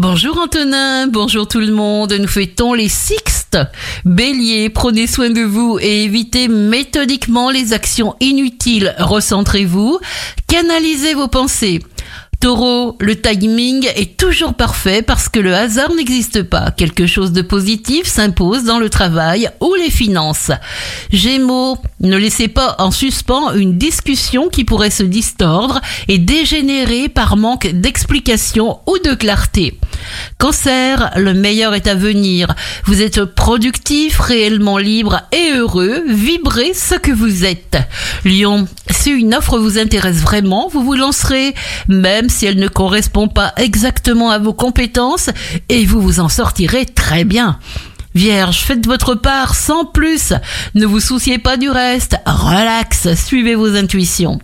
Bonjour Antonin, bonjour tout le monde. Nous fêtons les Sixtes. Bélier, prenez soin de vous et évitez méthodiquement les actions inutiles. Recentrez-vous, canalisez vos pensées. Taureau, le timing est toujours parfait parce que le hasard n'existe pas. Quelque chose de positif s'impose dans le travail ou les finances. Gémeaux, ne laissez pas en suspens une discussion qui pourrait se distordre et dégénérer par manque d'explication ou de clarté. Cancer, le meilleur est à venir. Vous êtes productif, réellement libre et heureux. Vibrez ce que vous êtes. Lion, si une offre vous intéresse vraiment, vous vous lancerez, même si elle ne correspond pas exactement à vos compétences, et vous vous en sortirez très bien. Vierge, faites votre part sans plus. Ne vous souciez pas du reste. Relax, suivez vos intuitions.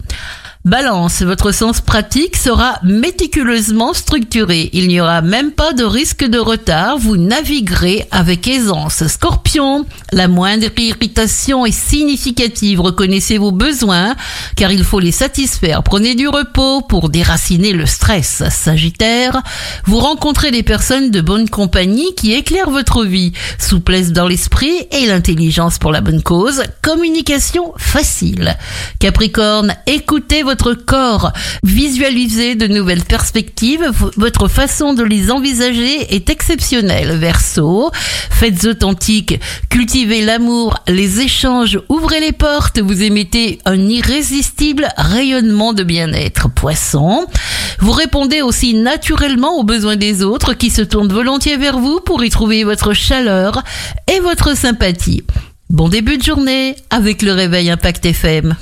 Balance, votre sens pratique sera méticuleusement structuré. Il n'y aura même pas de risque de retard. Vous naviguerez avec aisance. Scorpion, la moindre irritation est significative. Reconnaissez vos besoins car il faut les satisfaire. Prenez du repos pour déraciner le stress. Sagittaire, vous rencontrez des personnes de bonne compagnie qui éclairent votre vie. Souplesse dans l'esprit et l'intelligence pour la bonne cause. Communication facile. Capricorne, écoutez votre corps, visualisez de nouvelles perspectives, votre façon de les envisager est exceptionnelle. Verseau, faites authentique, cultivez l'amour, les échanges, ouvrez les portes, vous émettez un irrésistible rayonnement de bien-être. Poisson, vous répondez aussi naturellement aux besoins des autres qui se tournent volontiers vers vous pour y trouver votre chaleur et votre sympathie. Bon début de journée avec le réveil Impact FM.